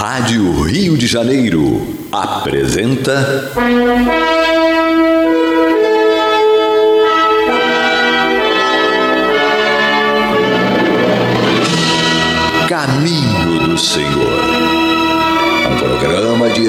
Rádio Rio de Janeiro apresenta.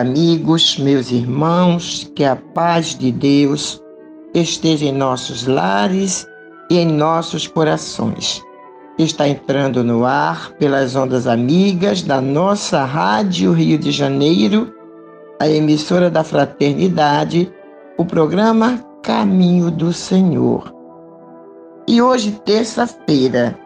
Amigos, meus irmãos, que a paz de Deus esteja em nossos lares e em nossos corações. Está entrando no ar pelas ondas amigas da nossa Rádio Rio de Janeiro, a emissora da Fraternidade, o programa Caminho do Senhor. E hoje, terça-feira,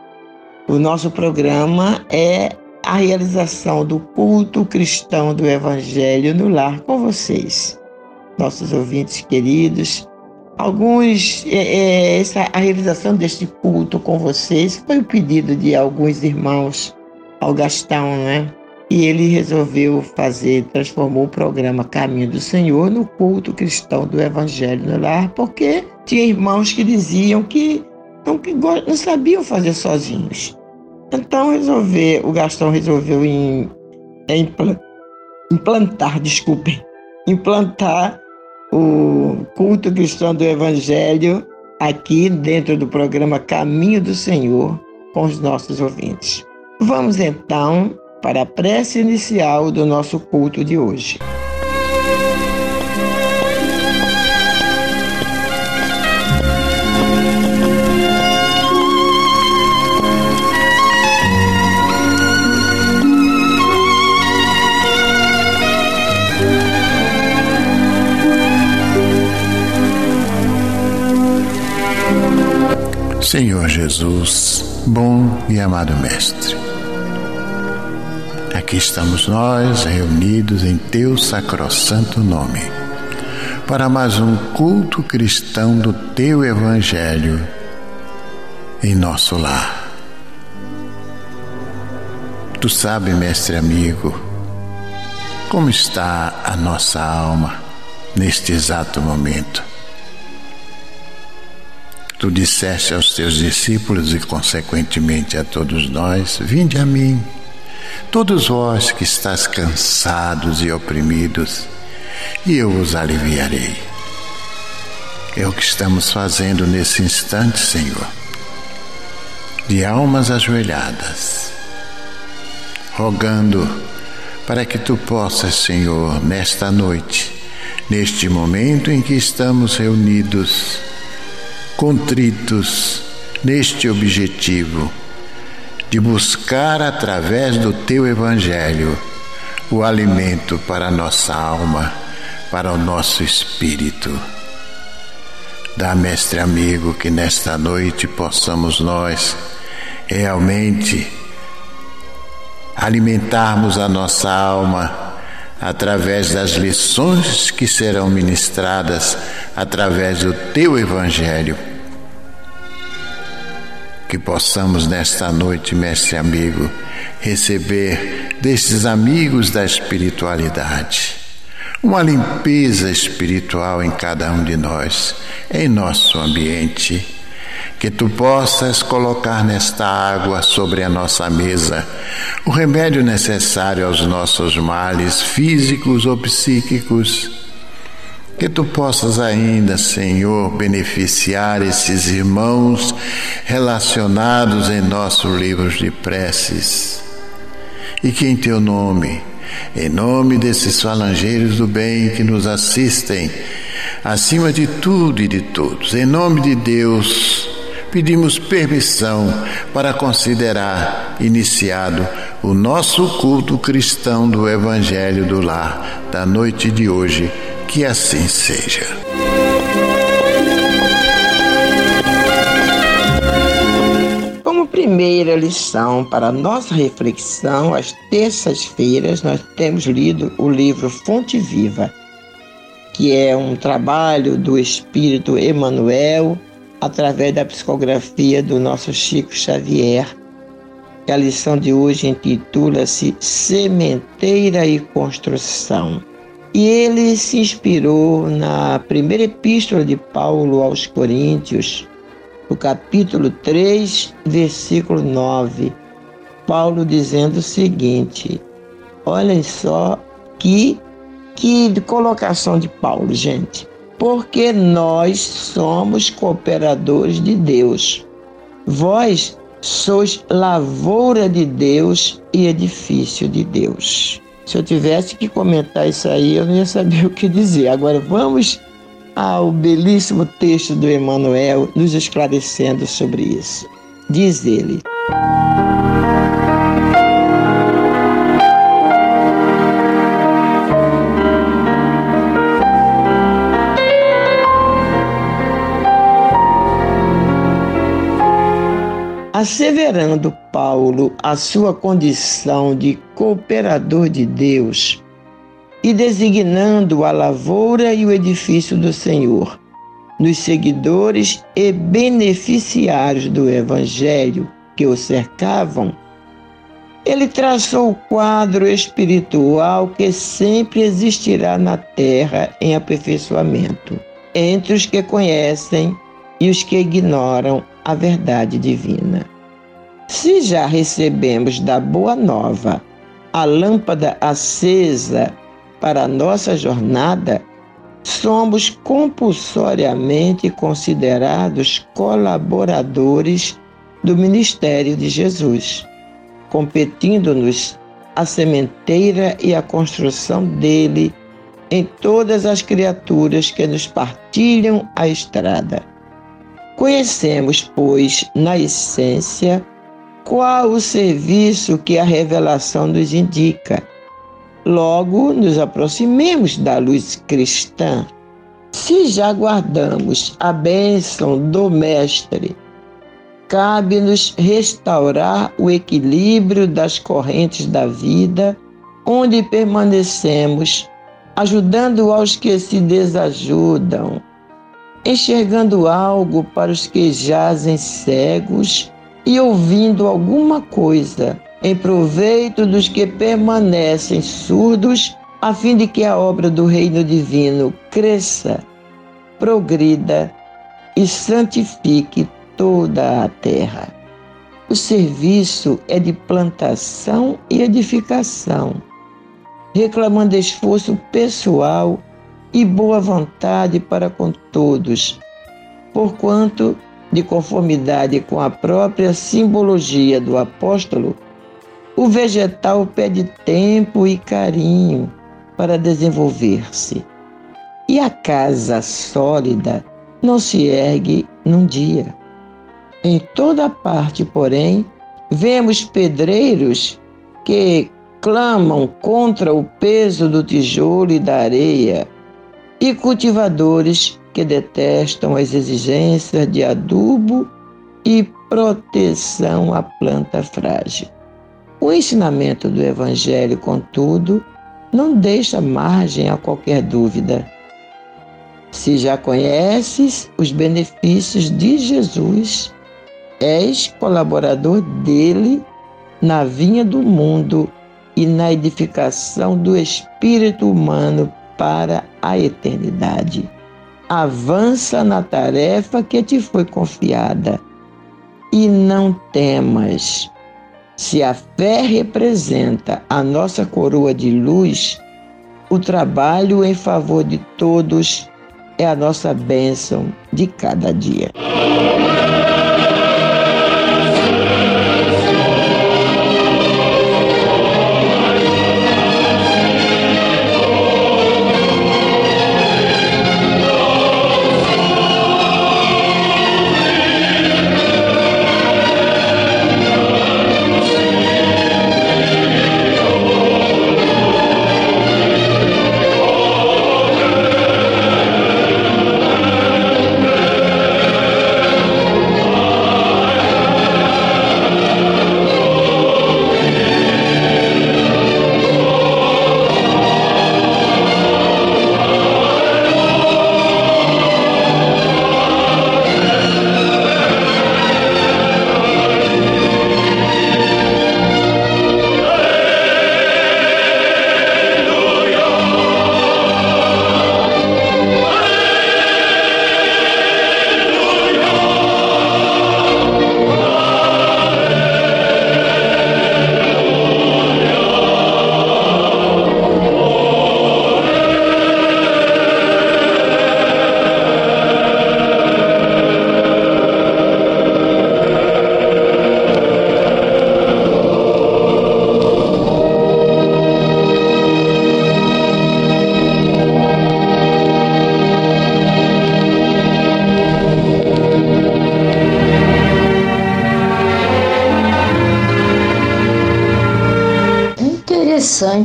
o nosso programa é a realização do culto cristão do Evangelho no lar com vocês, nossos ouvintes queridos. Alguns, é, é, essa, a realização deste culto com vocês foi o pedido de alguns irmãos ao Gastão, né? E ele resolveu fazer, transformou o programa Caminho do Senhor no culto cristão do Evangelho no lar, porque tinha irmãos que diziam que não, que não sabiam fazer sozinhos então resolver, o Gastão resolveu em, em implantar, desculpem, implantar o culto cristão do Evangelho aqui dentro do programa Caminho do Senhor com os nossos ouvintes. Vamos então para a prece inicial do nosso culto de hoje. Senhor Jesus, bom e amado Mestre, aqui estamos nós reunidos em Teu sacrossanto nome para mais um culto cristão do Teu Evangelho em nosso lar. Tu sabe, Mestre amigo, como está a nossa alma neste exato momento Tu disseste aos teus discípulos e, consequentemente, a todos nós: Vinde a mim, todos vós que estáis cansados e oprimidos, e eu vos aliviarei. É o que estamos fazendo nesse instante, Senhor, de almas ajoelhadas, rogando para que tu possas, Senhor, nesta noite, neste momento em que estamos reunidos, contritos neste objetivo de buscar através do teu Evangelho o alimento para a nossa alma, para o nosso espírito. Dá, mestre amigo, que nesta noite possamos nós realmente alimentarmos a nossa alma através das lições que serão ministradas através do teu Evangelho. Que possamos nesta noite, mestre amigo, receber destes amigos da espiritualidade uma limpeza espiritual em cada um de nós, em nosso ambiente, que tu possas colocar nesta água sobre a nossa mesa o remédio necessário aos nossos males físicos ou psíquicos. Que tu possas ainda, Senhor, beneficiar esses irmãos relacionados em nossos livros de preces. E que em teu nome, em nome desses falangeiros do bem que nos assistem, acima de tudo e de todos, em nome de Deus, pedimos permissão para considerar iniciado o nosso culto cristão do Evangelho do Lar da noite de hoje. Que assim seja. Como primeira lição para nossa reflexão, às terças-feiras, nós temos lido o livro Fonte Viva, que é um trabalho do Espírito Emmanuel através da psicografia do nosso Chico Xavier. A lição de hoje intitula-se Sementeira e Construção. E ele se inspirou na primeira epístola de Paulo aos Coríntios, no capítulo 3, versículo 9. Paulo dizendo o seguinte: olhem só que, que colocação de Paulo, gente porque nós somos cooperadores de Deus. Vós sois lavoura de Deus e edifício de Deus. Se eu tivesse que comentar isso aí, eu não ia saber o que dizer. Agora vamos ao belíssimo texto do Emmanuel nos esclarecendo sobre isso. Diz ele. Asseverando Paulo a sua condição de cooperador de Deus e designando a lavoura e o edifício do Senhor, nos seguidores e beneficiários do Evangelho que o cercavam, ele traçou o quadro espiritual que sempre existirá na terra em aperfeiçoamento, entre os que conhecem e os que ignoram a verdade divina. Se já recebemos da Boa Nova a lâmpada acesa para a nossa jornada, somos compulsoriamente considerados colaboradores do ministério de Jesus, competindo-nos a sementeira e a construção dele em todas as criaturas que nos partilham a estrada. Conhecemos, pois, na essência, qual o serviço que a revelação nos indica. Logo, nos aproximemos da luz cristã. Se já guardamos a bênção do Mestre, cabe-nos restaurar o equilíbrio das correntes da vida, onde permanecemos, ajudando aos que se desajudam, enxergando algo para os que jazem cegos e ouvindo alguma coisa em proveito dos que permanecem surdos, a fim de que a obra do reino divino cresça, progrida e santifique toda a terra. O serviço é de plantação e edificação, reclamando esforço pessoal e boa vontade para com todos, porquanto de conformidade com a própria simbologia do apóstolo, o vegetal pede tempo e carinho para desenvolver-se. E a casa sólida não se ergue num dia. Em toda parte, porém, vemos pedreiros que clamam contra o peso do tijolo e da areia, e cultivadores que detestam as exigências de adubo e proteção à planta frágil. O ensinamento do Evangelho, contudo, não deixa margem a qualquer dúvida. Se já conheces os benefícios de Jesus, és colaborador dele na vinha do mundo e na edificação do espírito humano para a eternidade. Avança na tarefa que te foi confiada e não temas. Se a fé representa a nossa coroa de luz, o trabalho em favor de todos é a nossa bênção de cada dia.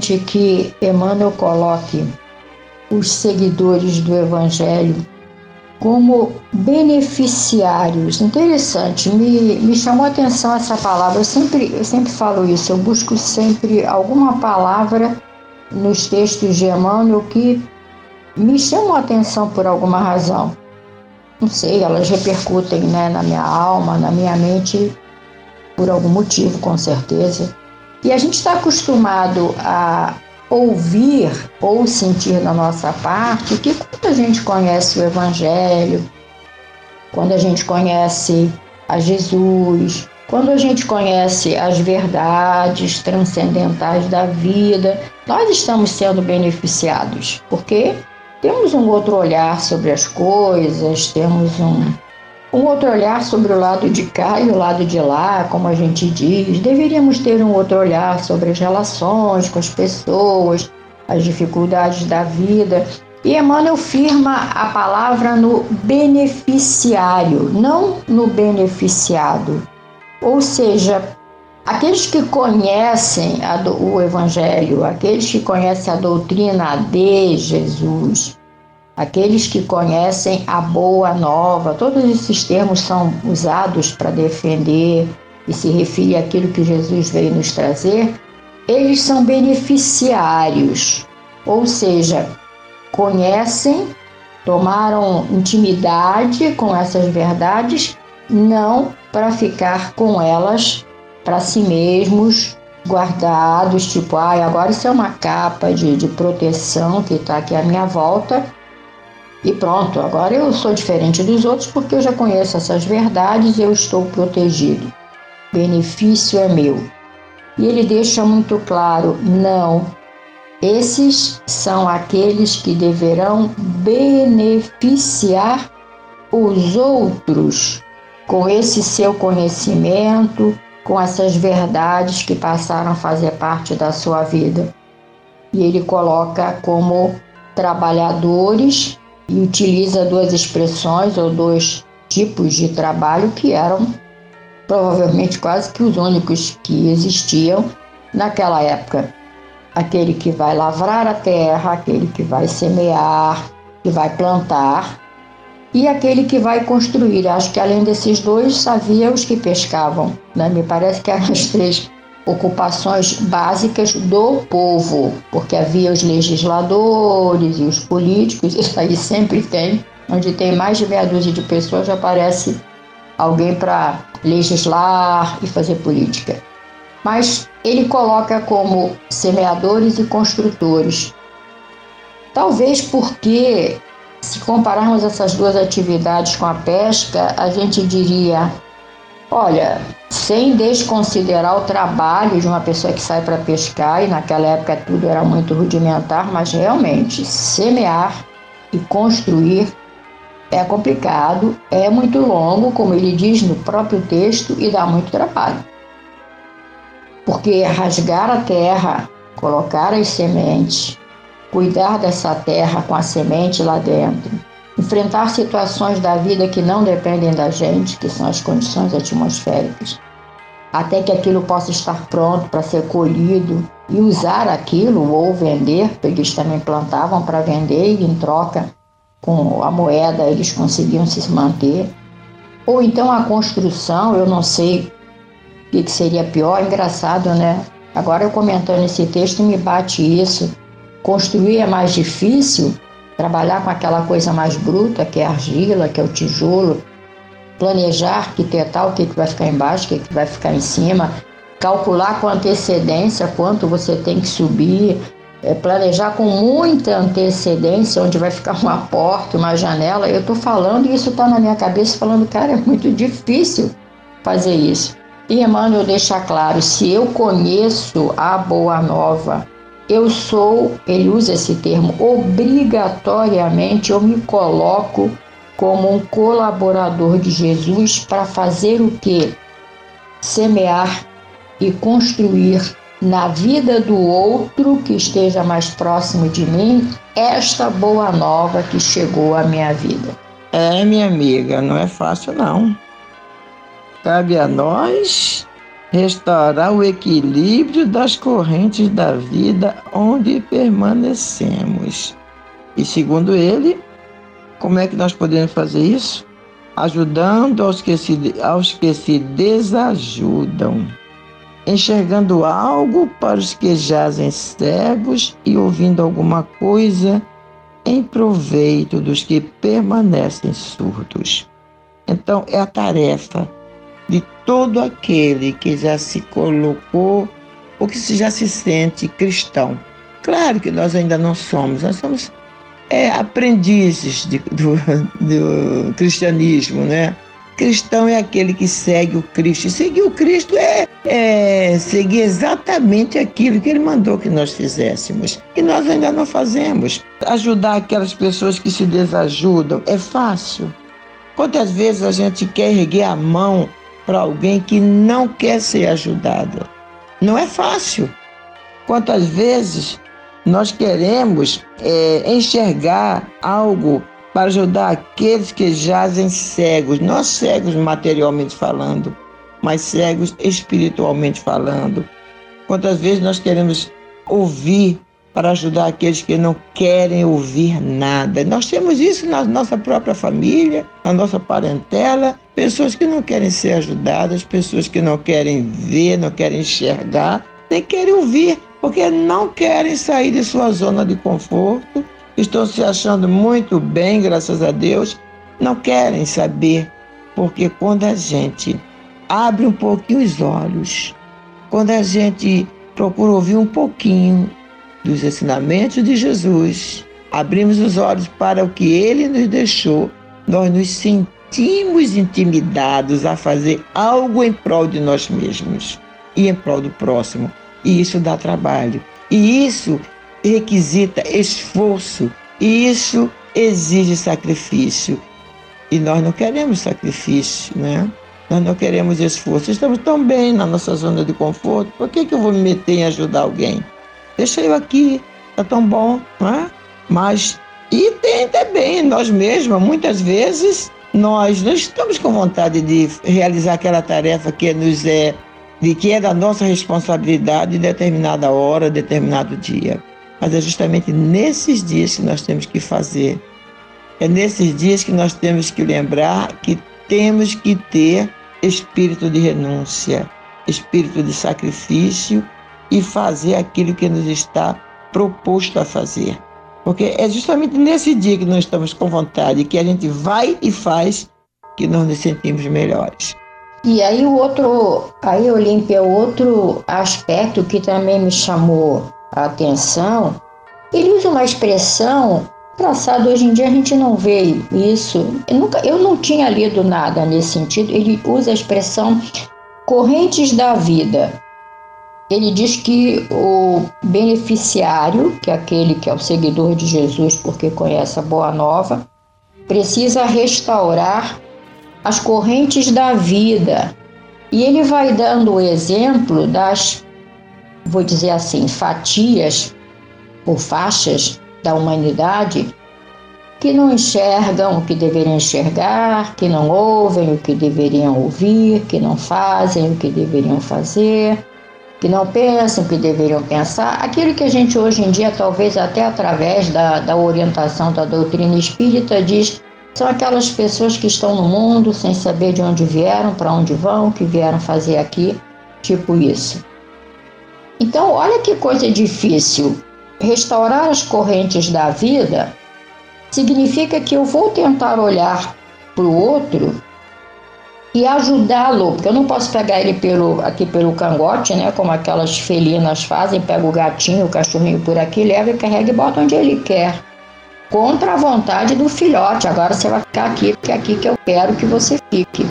Interessante que Emmanuel coloque os seguidores do Evangelho como beneficiários. Interessante, me, me chamou a atenção essa palavra. Eu sempre, eu sempre falo isso, eu busco sempre alguma palavra nos textos de Emmanuel que me chamam a atenção por alguma razão. Não sei, elas repercutem né, na minha alma, na minha mente, por algum motivo, com certeza. E a gente está acostumado a ouvir ou sentir da nossa parte que quando a gente conhece o Evangelho, quando a gente conhece a Jesus, quando a gente conhece as verdades transcendentais da vida, nós estamos sendo beneficiados, porque temos um outro olhar sobre as coisas, temos um, um outro olhar sobre o lado de cá e o lado de lá, como a gente diz. Deveríamos ter um outro olhar sobre as relações com as pessoas, as dificuldades da vida. E Emmanuel firma a palavra no beneficiário, não no beneficiado. Ou seja, aqueles que conhecem o Evangelho, aqueles que conhecem a doutrina de Jesus, aqueles que conhecem a boa nova, todos esses termos são usados para defender e se referir àquilo que Jesus veio nos trazer, eles são beneficiários, ou seja, conhecem, tomaram intimidade com essas verdades, não para ficar com elas para si mesmos, guardados, tipo, ah, agora isso é uma capa de, de proteção que está aqui à minha volta e pronto, agora eu sou diferente dos outros porque eu já conheço essas verdades e eu estou protegido. Benefício é meu. E ele deixa muito claro: não, esses são aqueles que deverão beneficiar os outros com esse seu conhecimento, com essas verdades que passaram a fazer parte da sua vida. E ele coloca como trabalhadores e utiliza duas expressões ou dois tipos de trabalho que eram provavelmente quase que os únicos que existiam naquela época. Aquele que vai lavrar a terra, aquele que vai semear, que vai plantar, e aquele que vai construir. Acho que além desses dois, havia os que pescavam. Né? Me parece que eram as três ocupações básicas do povo, porque havia os legisladores e os políticos, isso aí sempre tem, onde tem mais de meia dúzia de pessoas, já aparece alguém para legislar e fazer política. Mas ele coloca como semeadores e construtores. Talvez porque se compararmos essas duas atividades com a pesca, a gente diria: olha, sem desconsiderar o trabalho de uma pessoa que sai para pescar, e naquela época tudo era muito rudimentar, mas realmente semear e construir é complicado, é muito longo, como ele diz no próprio texto, e dá muito trabalho. Porque rasgar a terra, colocar as sementes, cuidar dessa terra com a semente lá dentro, enfrentar situações da vida que não dependem da gente, que são as condições atmosféricas, até que aquilo possa estar pronto para ser colhido e usar aquilo ou vender, eles também plantavam para vender e em troca com a moeda eles conseguiam se manter. Ou então a construção, eu não sei o que seria pior, engraçado, né? Agora eu comentando esse texto me bate isso. Construir é mais difícil, trabalhar com aquela coisa mais bruta, que é a argila, que é o tijolo, planejar, arquitetar o que, que vai ficar embaixo, o que, que vai ficar em cima, calcular com antecedência quanto você tem que subir, é, planejar com muita antecedência onde vai ficar uma porta, uma janela. Eu estou falando e isso está na minha cabeça, falando, cara, é muito difícil fazer isso. E Emmanuel deixa claro: se eu conheço a Boa Nova, eu sou, ele usa esse termo, obrigatoriamente eu me coloco como um colaborador de Jesus para fazer o que? Semear e construir na vida do outro que esteja mais próximo de mim esta boa nova que chegou à minha vida. É, minha amiga, não é fácil não. Cabe a nós restaurar o equilíbrio das correntes da vida onde permanecemos. E segundo ele, como é que nós podemos fazer isso? Ajudando aos que se, aos que se desajudam enxergando algo para os que jazem cegos e ouvindo alguma coisa em proveito dos que permanecem surdos. Então, é a tarefa todo aquele que já se colocou ou que já se sente cristão. Claro que nós ainda não somos, nós somos é, aprendizes de, do, do cristianismo, né? Cristão é aquele que segue o Cristo. E seguir o Cristo é, é seguir exatamente aquilo que ele mandou que nós fizéssemos. E nós ainda não fazemos. Ajudar aquelas pessoas que se desajudam é fácil. Quantas vezes a gente quer erguer a mão para alguém que não quer ser ajudado? Não é fácil. Quantas vezes nós queremos é, enxergar algo para ajudar aqueles que jazem cegos, não cegos materialmente falando, mas cegos espiritualmente falando. Quantas vezes nós queremos ouvir para ajudar aqueles que não querem ouvir nada. Nós temos isso na nossa própria família, na nossa parentela, pessoas que não querem ser ajudadas, pessoas que não querem ver, não querem enxergar, nem querem ouvir, porque não querem sair de sua zona de conforto. Estão se achando muito bem, graças a Deus, não querem saber, porque quando a gente abre um pouquinho os olhos, quando a gente procura ouvir um pouquinho dos ensinamentos de Jesus, abrimos os olhos para o que ele nos deixou, nós nos sentimos intimidados a fazer algo em prol de nós mesmos e em prol do próximo. E isso dá trabalho. E isso requisita esforço e isso exige sacrifício. E nós não queremos sacrifício, né? Nós não queremos esforço. Estamos tão bem na nossa zona de conforto. Por que, que eu vou me meter em ajudar alguém? Deixa eu aqui, tá tão bom, né? Mas, e tem também, nós mesmos, muitas vezes, nós não estamos com vontade de realizar aquela tarefa que nos é, de que é da nossa responsabilidade em determinada hora, determinado dia. Mas é justamente nesses dias que nós temos que fazer. É nesses dias que nós temos que lembrar que temos que ter espírito de renúncia, espírito de sacrifício e fazer aquilo que nos está proposto a fazer. Porque é justamente nesse dia que nós estamos com vontade, que a gente vai e faz, que nós nos sentimos melhores. E aí o outro, aí Olímpia, outro aspecto que também me chamou a atenção, ele usa uma expressão engraçado, hoje em dia a gente não vê isso. Eu, nunca, eu não tinha lido nada nesse sentido. Ele usa a expressão correntes da vida. Ele diz que o beneficiário, que é aquele que é o seguidor de Jesus porque conhece a boa nova, precisa restaurar as correntes da vida. E ele vai dando o exemplo das, vou dizer assim, fatias ou faixas da humanidade que não enxergam o que deveriam enxergar, que não ouvem o que deveriam ouvir, que não fazem o que deveriam fazer, que não pensam que deveriam pensar. Aquilo que a gente hoje em dia, talvez até através da, da orientação da doutrina espírita, diz são aquelas pessoas que estão no mundo sem saber de onde vieram, para onde vão, que vieram fazer aqui, tipo isso. Então, olha que coisa difícil. Restaurar as correntes da vida significa que eu vou tentar olhar para o outro e ajudá-lo, porque eu não posso pegar ele pelo, aqui pelo cangote, né, como aquelas felinas fazem, pega o gatinho, o cachorrinho por aqui, leva e carrega e bota onde ele quer. Contra a vontade do filhote, agora você vai ficar aqui, porque é aqui que eu quero que você fique.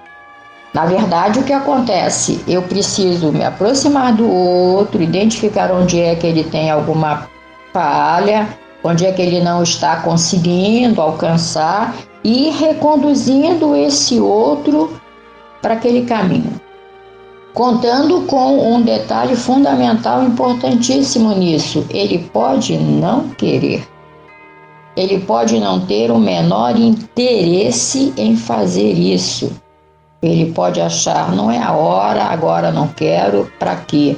Na verdade, o que acontece? Eu preciso me aproximar do outro, identificar onde é que ele tem alguma falha, onde é que ele não está conseguindo alcançar e reconduzindo esse outro para aquele caminho. Contando com um detalhe fundamental importantíssimo nisso: ele pode não querer. Ele pode não ter o menor interesse em fazer isso. Ele pode achar, não é a hora, agora não quero, para quê?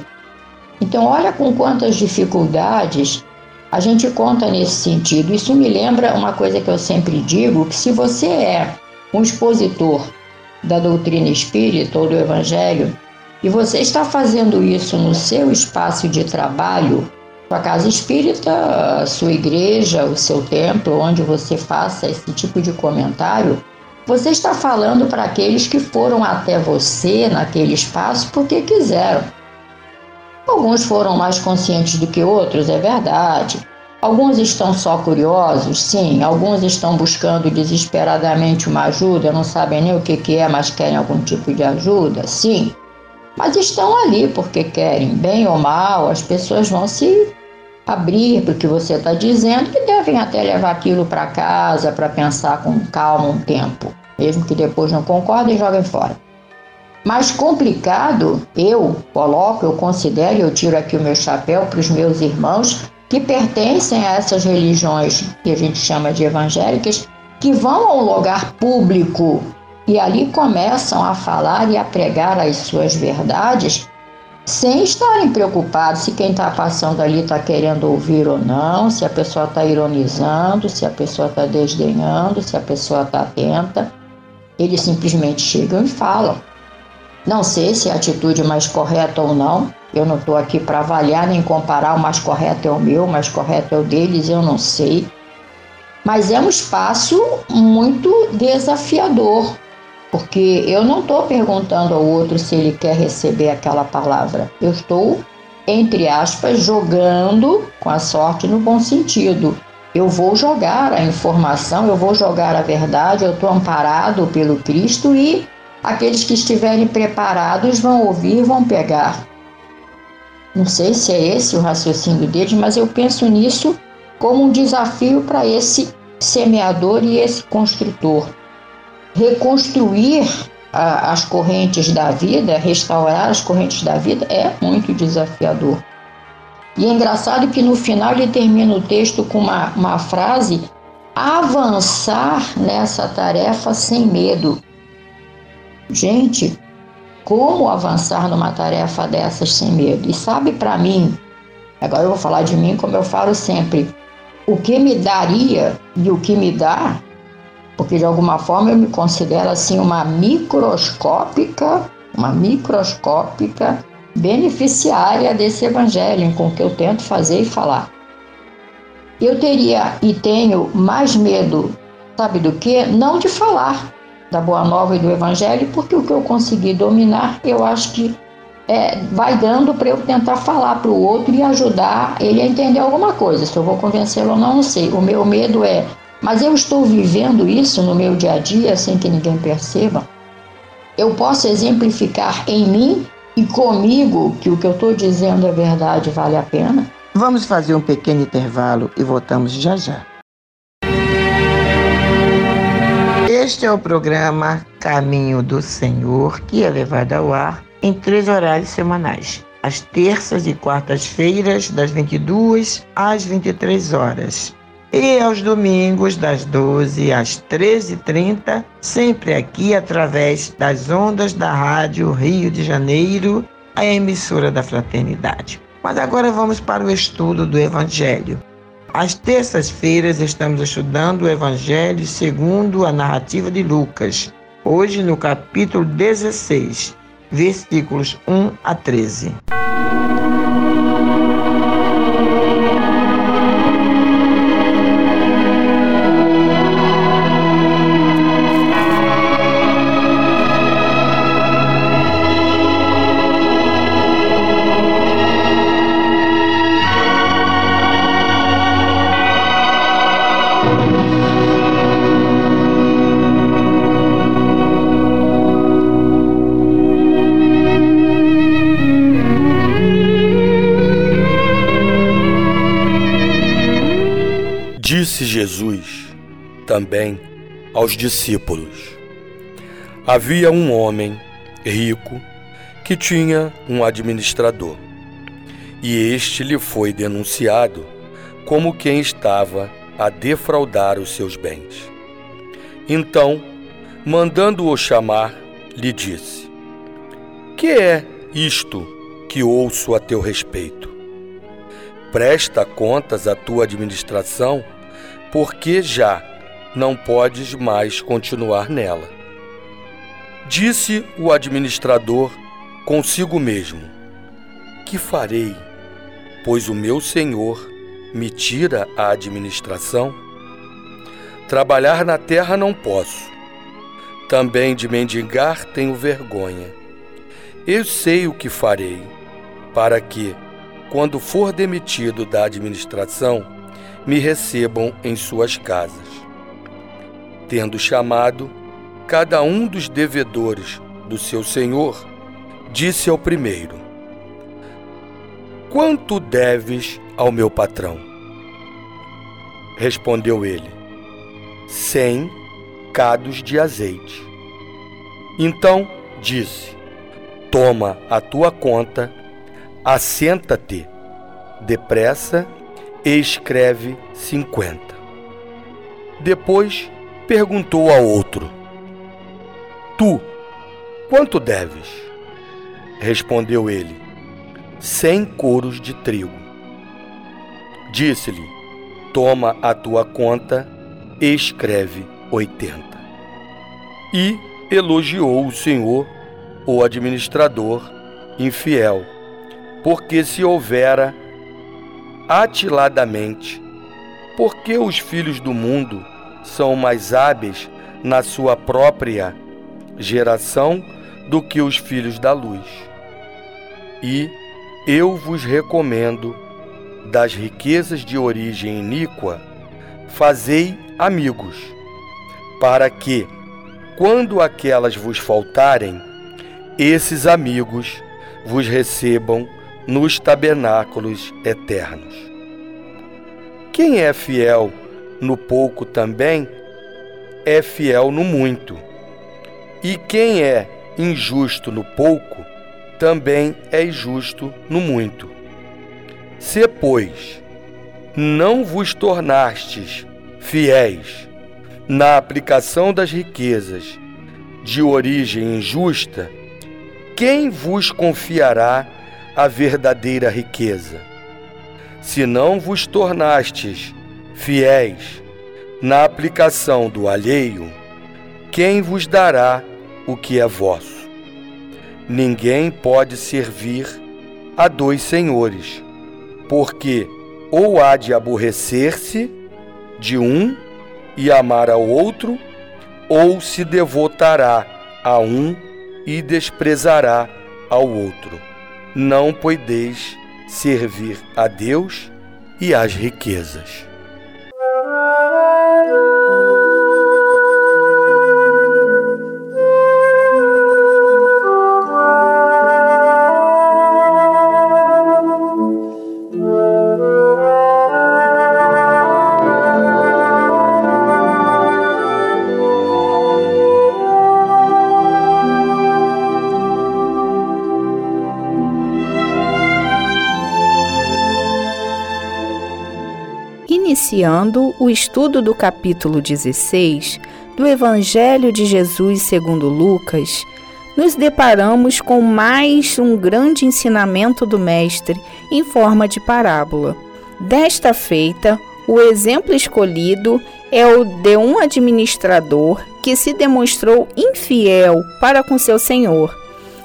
Então, olha com quantas dificuldades a gente conta nesse sentido. Isso me lembra uma coisa que eu sempre digo, que se você é um expositor da doutrina espírita ou do evangelho, e você está fazendo isso no seu espaço de trabalho, sua casa espírita, sua igreja, o seu templo, onde você faça esse tipo de comentário, você está falando para aqueles que foram até você naquele espaço porque quiseram. Alguns foram mais conscientes do que outros, é verdade. Alguns estão só curiosos, sim. Alguns estão buscando desesperadamente uma ajuda, não sabem nem o que, que é, mas querem algum tipo de ajuda, sim. Mas estão ali porque querem, bem ou mal, as pessoas vão se abrir para o que você está dizendo e devem até levar aquilo para casa para pensar com calma um tempo, mesmo que depois não concordem e joguem fora. Mais complicado, eu coloco, eu considero, eu tiro aqui o meu chapéu para os meus irmãos que pertencem a essas religiões que a gente chama de evangélicas, que vão ao lugar público e ali começam a falar e a pregar as suas verdades sem estarem preocupados se quem está passando ali está querendo ouvir ou não, se a pessoa está ironizando, se a pessoa está desdenhando, se a pessoa está atenta. Eles simplesmente chegam e falam. Não sei se é a atitude mais correta ou não. Eu não estou aqui para avaliar nem comparar. O mais correto é o meu, o mais correto é o deles, eu não sei. Mas é um espaço muito desafiador, porque eu não estou perguntando ao outro se ele quer receber aquela palavra. Eu estou, entre aspas, jogando com a sorte no bom sentido. Eu vou jogar a informação, eu vou jogar a verdade, eu estou amparado pelo Cristo e Aqueles que estiverem preparados vão ouvir, vão pegar. Não sei se é esse o raciocínio deles, mas eu penso nisso como um desafio para esse semeador e esse construtor. Reconstruir a, as correntes da vida, restaurar as correntes da vida é muito desafiador. E é engraçado que no final ele termina o texto com uma, uma frase: avançar nessa tarefa sem medo. Gente, como avançar numa tarefa dessas sem medo? E sabe para mim, agora eu vou falar de mim como eu falo sempre, o que me daria e o que me dá, porque de alguma forma eu me considero assim uma microscópica, uma microscópica beneficiária desse evangelho com que eu tento fazer e falar. Eu teria e tenho mais medo, sabe do que? Não de falar, da Boa Nova e do Evangelho, porque o que eu consegui dominar, eu acho que é, vai dando para eu tentar falar para o outro e ajudar ele a entender alguma coisa. Se eu vou convencê-lo ou não, não sei. O meu medo é, mas eu estou vivendo isso no meu dia a dia sem que ninguém perceba. Eu posso exemplificar em mim e comigo que o que eu estou dizendo é verdade, vale a pena? Vamos fazer um pequeno intervalo e voltamos já já. Este é o programa Caminho do Senhor, que é levado ao ar em três horários semanais. Às terças e quartas-feiras, das 22 às 23 horas. E aos domingos, das 12 às 13h30, sempre aqui através das ondas da Rádio Rio de Janeiro, a emissora da Fraternidade. Mas agora vamos para o estudo do Evangelho. Às terças-feiras estamos estudando o Evangelho segundo a narrativa de Lucas, hoje no capítulo 16, versículos 1 a 13. Também aos discípulos: Havia um homem rico que tinha um administrador, e este lhe foi denunciado como quem estava a defraudar os seus bens. Então, mandando-o chamar, lhe disse: Que é isto que ouço a teu respeito? Presta contas à tua administração porque já não podes mais continuar nela. Disse o administrador consigo mesmo: Que farei, pois o meu senhor me tira a administração? Trabalhar na terra não posso. Também de mendigar tenho vergonha. Eu sei o que farei, para que, quando for demitido da administração, me recebam em suas casas. Tendo chamado cada um dos devedores do seu senhor, disse ao primeiro: Quanto deves ao meu patrão? Respondeu ele: Cem cados de azeite. Então disse: Toma a tua conta, assenta-te depressa e escreve cinquenta. Depois perguntou ao outro: Tu, quanto deves? Respondeu ele: Cem coros de trigo. Disse-lhe: Toma a tua conta e escreve oitenta. E elogiou o Senhor, o administrador infiel, porque se houvera atiladamente, porque os filhos do mundo são mais hábeis na sua própria geração do que os filhos da luz. E eu vos recomendo, das riquezas de origem iníqua, fazei amigos, para que, quando aquelas vos faltarem, esses amigos vos recebam nos tabernáculos eternos. Quem é fiel no pouco também é fiel no muito. E quem é injusto no pouco também é injusto no muito. Se, pois, não vos tornastes fiéis na aplicação das riquezas de origem injusta, quem vos confiará a verdadeira riqueza. Se não vos tornastes fiéis na aplicação do alheio, quem vos dará o que é vosso? Ninguém pode servir a dois senhores, porque ou há de aborrecer-se de um e amar ao outro, ou se devotará a um e desprezará ao outro. não podeis servir a Deus e às riquezas. Iniciando o estudo do capítulo 16 do Evangelho de Jesus segundo Lucas, nos deparamos com mais um grande ensinamento do Mestre em forma de parábola. Desta feita, o exemplo escolhido é o de um administrador que se demonstrou infiel para com seu senhor,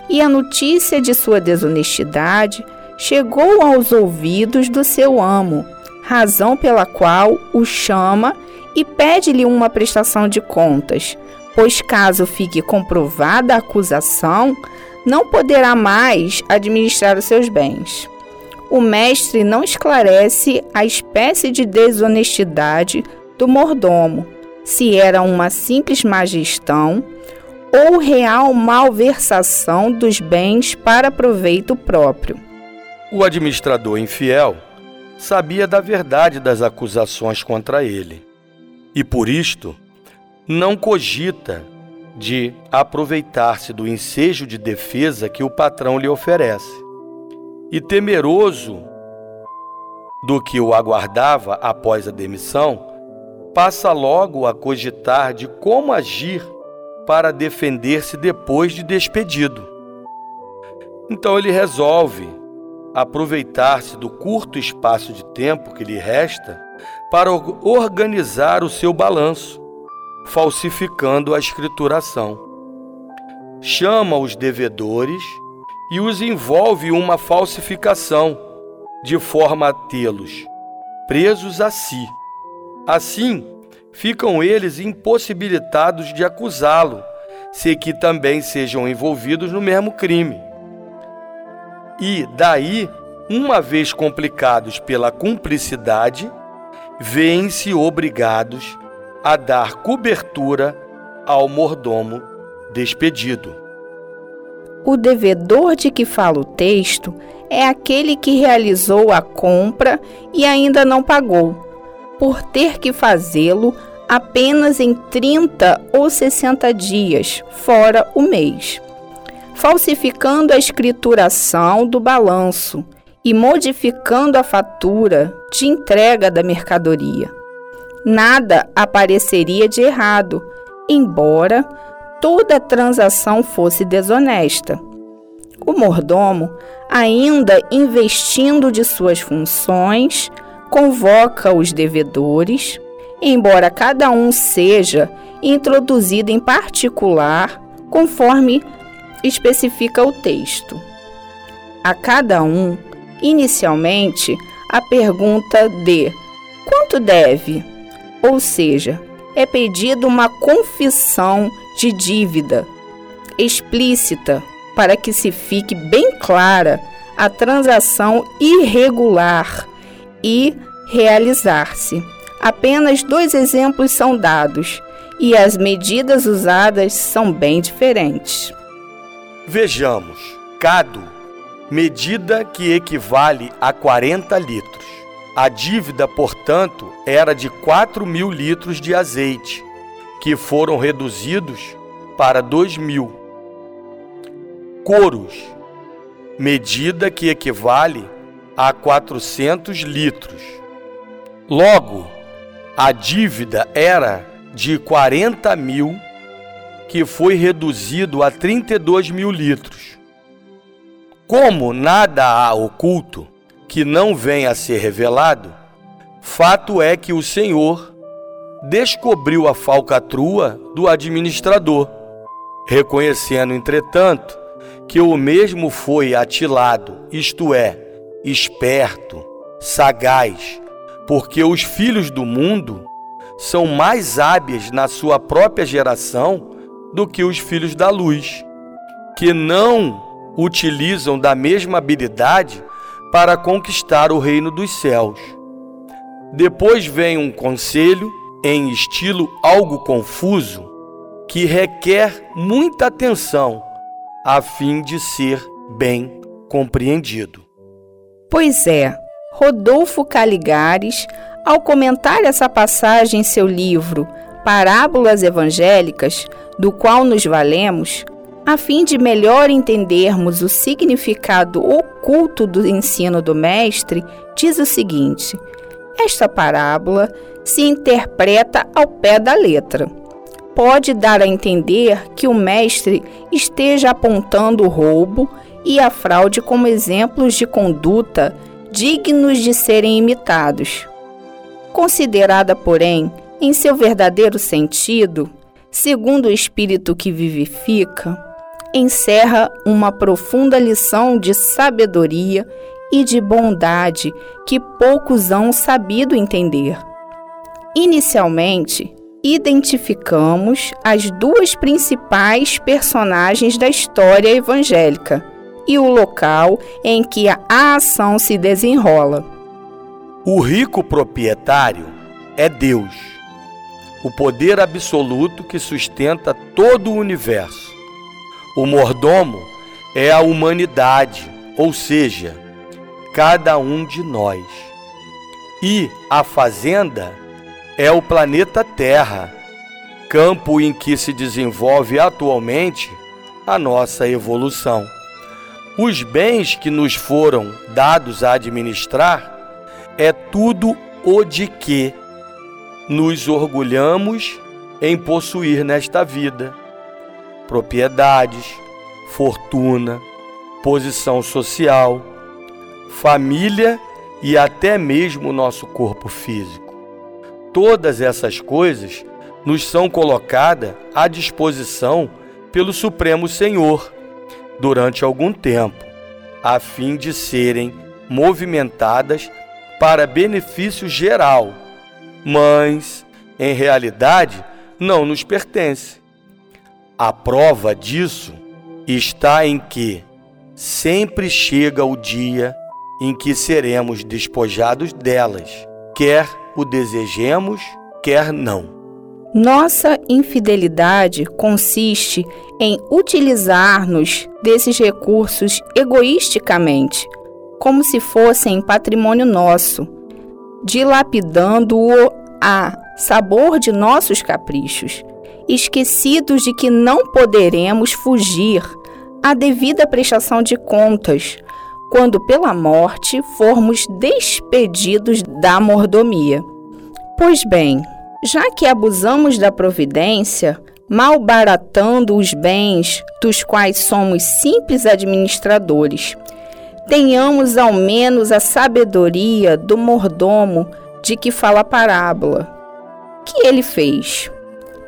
e a notícia de sua desonestidade chegou aos ouvidos do seu amo, razão pela qual o chama e pede-lhe uma prestação de contas, pois caso fique comprovada a acusação, não poderá mais administrar os seus bens. O mestre não esclarece a espécie de desonestidade do mordomo, se era uma simples má gestão ou real malversação dos bens para proveito próprio. O administrador infiel sabia da verdade das acusações contra ele e, por isto, não cogita de aproveitar-se do ensejo de defesa que o patrão lhe oferece. E temeroso do que o aguardava após a demissão, passa logo a cogitar de como agir para defender-se depois de despedido. Então ele resolve aproveitar-se do curto espaço de tempo que lhe resta para organizar o seu balanço, falsificando a escrituração. Chama os devedores e os envolve uma falsificação, de forma a tê-los presos a si. Assim, ficam eles impossibilitados de acusá-lo, se que também sejam envolvidos no mesmo crime e, daí, uma vez complicados pela cumplicidade, veem-se obrigados a dar cobertura ao mordomo despedido. O devedor de que fala o texto é aquele que realizou a compra e ainda não pagou, por ter que fazê-lo apenas em 30 ou 60 dias, fora o mês falsificando a escrituração do balanço e modificando a fatura de entrega da mercadoria. Nada apareceria de errado, embora toda transação fosse desonesta. O mordomo, ainda investindo de suas funções, convoca os devedores, embora cada um seja introduzido em particular conforme especifica o texto. A cada um, inicialmente, a pergunta de quanto deve, ou seja, é pedido uma confissão de dívida explícita para que se fique bem clara a transação irregular e realizar-se. Apenas dois exemplos são dados e as medidas usadas são bem diferentes. Vejamos, cado, medida que equivale a 40 litros. A dívida, portanto, era de 4 mil litros de azeite, que foram reduzidos para 2 mil. Coros, medida que equivale a 400 litros. Logo, a dívida era de 40 mil que foi reduzido a 32 mil litros. Como nada há oculto que não venha a ser revelado, fato é que o Senhor descobriu a falcatrua do administrador, reconhecendo, entretanto, que o mesmo foi atilado, isto é, esperto, sagaz, porque os filhos do mundo são mais hábeis na sua própria geração do que os filhos da luz, que não utilizam da mesma habilidade para conquistar o reino dos céus. Depois vem um conselho em estilo algo confuso que requer muita atenção a fim de ser bem compreendido. Pois é, Rodolfo Caligares, ao comentar essa passagem em seu livro Parábolas Evangélicas, do qual nos valemos, a fim de melhor entendermos o significado oculto do ensino do Mestre, diz o seguinte: esta parábola se interpreta ao pé da letra. Pode dar a entender que o Mestre esteja apontando o roubo e a fraude como exemplos de conduta dignos de serem imitados. Considerada, porém, em seu verdadeiro sentido, segundo o espírito que vivifica, encerra uma profunda lição de sabedoria e de bondade que poucos hão sabido entender. Inicialmente, identificamos as duas principais personagens da história evangélica e o local em que a ação se desenrola. O rico proprietário é Deus, o poder absoluto que sustenta todo o universo. O mordomo é a humanidade, ou seja, cada um de nós. E a fazenda é o planeta Terra, campo em que se desenvolve atualmente a nossa evolução. Os bens que nos foram dados a administrar é tudo o de que nos orgulhamos em possuir nesta vida: propriedades, fortuna, posição social, família e até mesmo nosso corpo físico. Todas essas coisas nos são colocadas à disposição pelo Supremo Senhor durante algum tempo, a fim de serem movimentadas para benefício geral, mas, em realidade, não nos pertence. A prova disso está em que sempre chega o dia em que seremos despojados delas, quer o desejemos, quer não. Nossa infidelidade consiste em utilizar-nos desses recursos egoisticamente, como se fossem patrimônio nosso, dilapidando-o a sabor de nossos caprichos, esquecidos de que não poderemos fugir à devida prestação de contas quando pela morte formos despedidos da mordomia. Pois bem, já que abusamos da providência, malbaratando os bens dos quais somos simples administradores, tenhamos ao menos a sabedoria do mordomo de que fala a parábola. Que ele fez?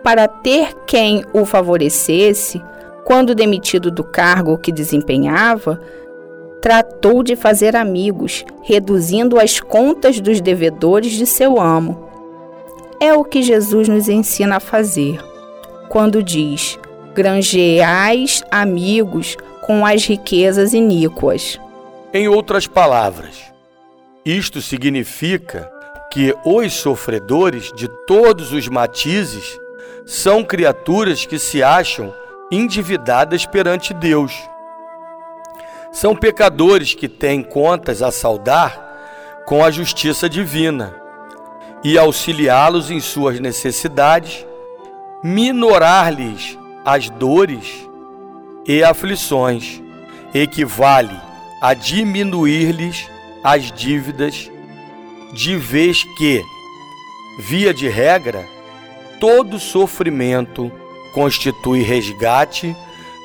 Para ter quem o favorecesse, quando demitido do cargo que desempenhava, tratou de fazer amigos, reduzindo as contas dos devedores de seu amo. É o que Jesus nos ensina a fazer, quando diz: granjeais amigos com as riquezas iníquas. Em outras palavras, isto significa que os sofredores de todos os matizes são criaturas que se acham endividadas perante Deus. São pecadores que têm contas a saldar com a justiça divina e auxiliá-los em suas necessidades, minorar-lhes as dores e aflições, equivale a diminuir-lhes as dívidas, de vez que, via de regra, todo sofrimento constitui resgate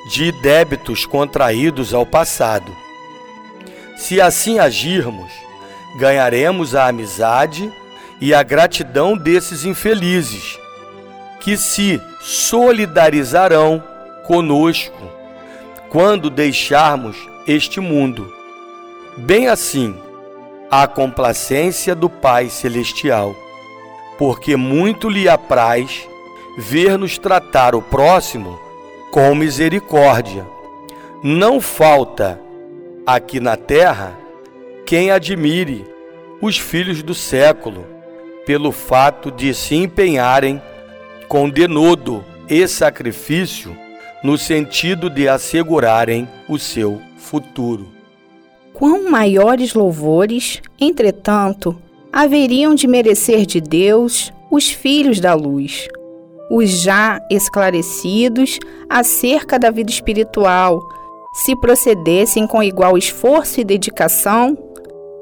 de débitos contraídos ao passado. Se assim agirmos, ganharemos a amizade e a gratidão desses infelizes, que se solidarizarão conosco quando deixarmos este mundo. Bem assim, a complacência do Pai Celestial, porque muito lhe apraz ver-nos tratar o próximo com misericórdia, não falta aqui na terra quem admire os filhos do século pelo fato de se empenharem com denodo e sacrifício no sentido de assegurarem o seu futuro. Quão maiores louvores, entretanto, haveriam de merecer de Deus os filhos da luz, os já esclarecidos acerca da vida espiritual, se procedessem com igual esforço e dedicação?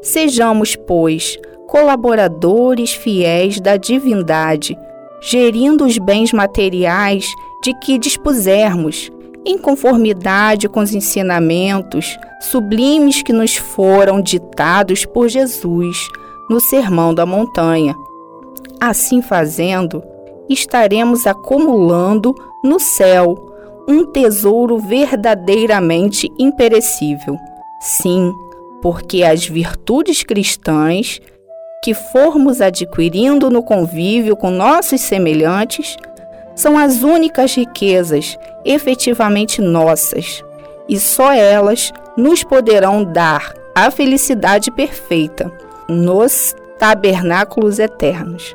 Sejamos, pois, colaboradores fiéis da divindade, gerindo os bens materiais de que dispusermos, em conformidade com os ensinamentos sublimes que nos foram ditados por Jesus no Sermão da Montanha. Assim fazendo, estaremos acumulando no céu um tesouro verdadeiramente imperecível. Sim, porque as virtudes cristãs que formos adquirindo no convívio com nossos semelhantes são as únicas riquezas efetivamente nossas, e só elas nos poderão dar a felicidade perfeita nos tabernáculos eternos.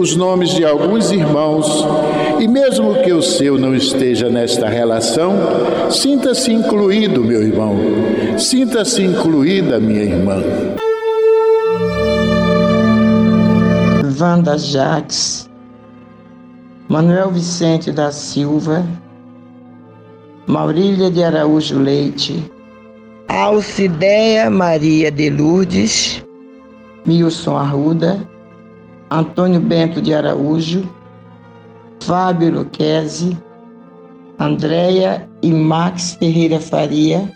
os nomes de alguns irmãos e, mesmo que o seu não esteja nesta relação, sinta-se incluído, meu irmão, sinta-se incluída, minha irmã. Wanda Jacques, Manuel Vicente da Silva, Maurília de Araújo Leite, Alcideia Maria de Lourdes, Milson Arruda, Antônio Bento de Araújo, Fábio Luquezzi, Andréia e Max Ferreira Faria,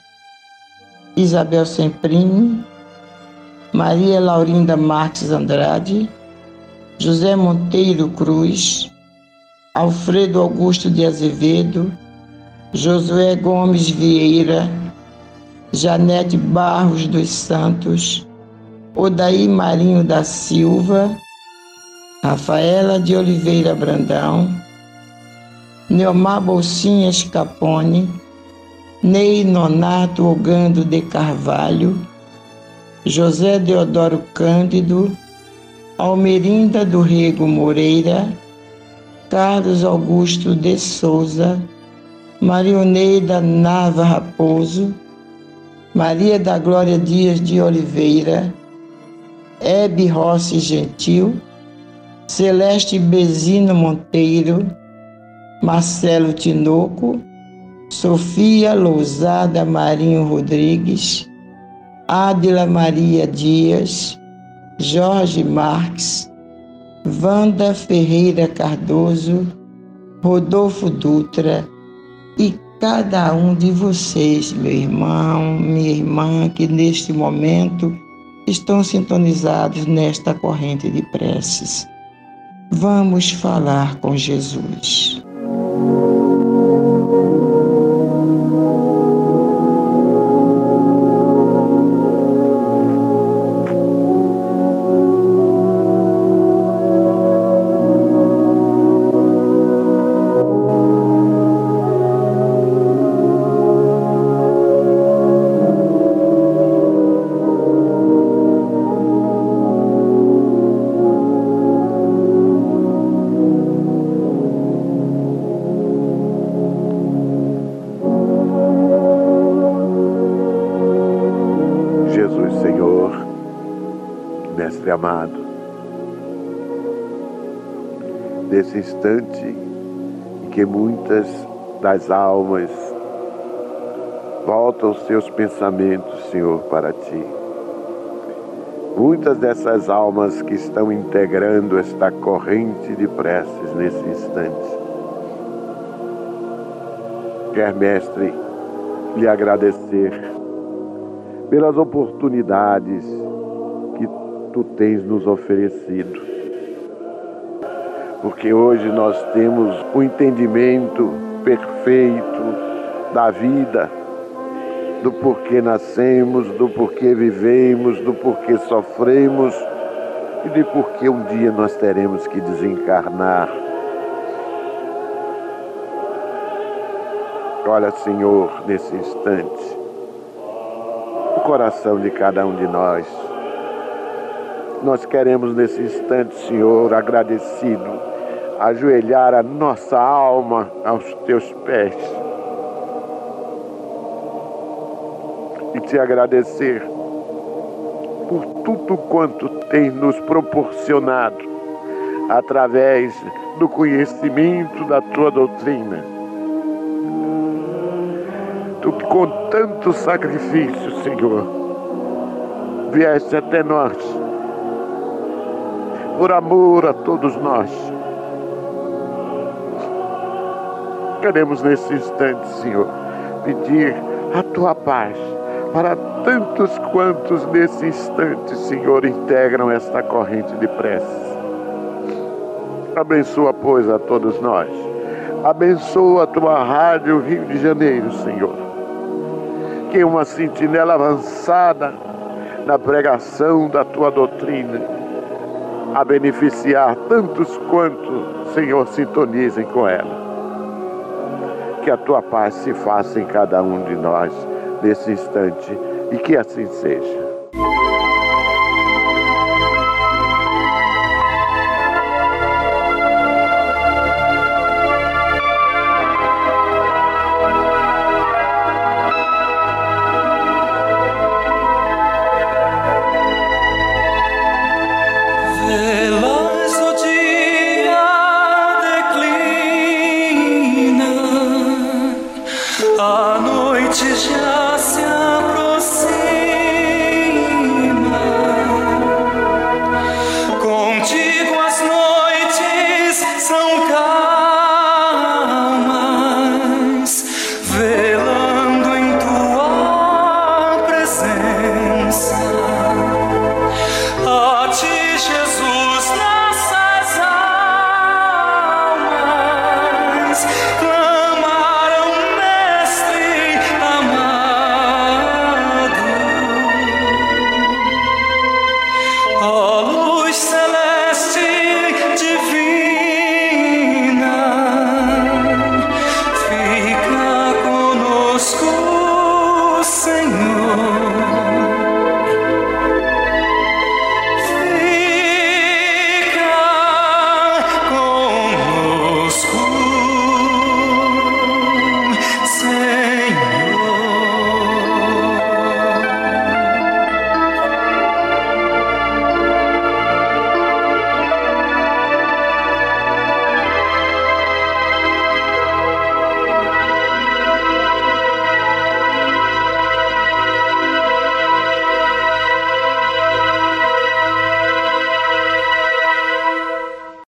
Isabel Semprini, Maria Laurinda Marques Andrade, José Monteiro Cruz, Alfredo Augusto de Azevedo, Josué Gomes Vieira, Janete Barros dos Santos, Odaí Marinho da Silva, Rafaela de Oliveira Brandão, Neomar Bolsinhas Capone, Ney Nonato Ogando de Carvalho, José Deodoro Cândido, Almerinda do Rego Moreira, Carlos Augusto de Souza, Marioneida Nava Raposo, Maria da Glória Dias de Oliveira, Hebe Rossi Gentil, Celeste Bezino Monteiro, Marcelo Tinoco, Sofia Lousada Marinho Rodrigues, Ádila Maria Dias, Jorge Marques, Wanda Ferreira Cardoso, Rodolfo Dutra e cada um de vocês, meu irmão, minha irmã, que neste momento estão sintonizados nesta corrente de preces. Vamos falar com Jesus. Que muitas das almas voltam os seus pensamentos, Senhor, para Ti. Muitas dessas almas que estão integrando esta corrente de preces nesse instante. Quer, Mestre, lhe agradecer pelas oportunidades tu tens nos oferecido. Porque hoje nós temos o um entendimento perfeito da vida, do porquê nascemos, do porquê vivemos, do porquê sofremos e de porquê um dia nós teremos que desencarnar. Olha, Senhor, nesse instante, o coração de cada um de nós nós queremos nesse instante, Senhor, agradecido, ajoelhar a nossa alma aos teus pés e te agradecer por tudo quanto tem nos proporcionado através do conhecimento da tua doutrina. Tu com tanto sacrifício, Senhor, vieste até nós por amor a todos nós. Queremos nesse instante, Senhor, pedir a tua paz para tantos quantos nesse instante, Senhor, integram esta corrente de preces. Abençoa, pois, a todos nós. Abençoa a tua rádio Rio de Janeiro, Senhor. Que uma sentinela avançada na pregação da tua doutrina a beneficiar tantos quanto, Senhor, sintonizem com ela. Que a tua paz se faça em cada um de nós nesse instante e que assim seja.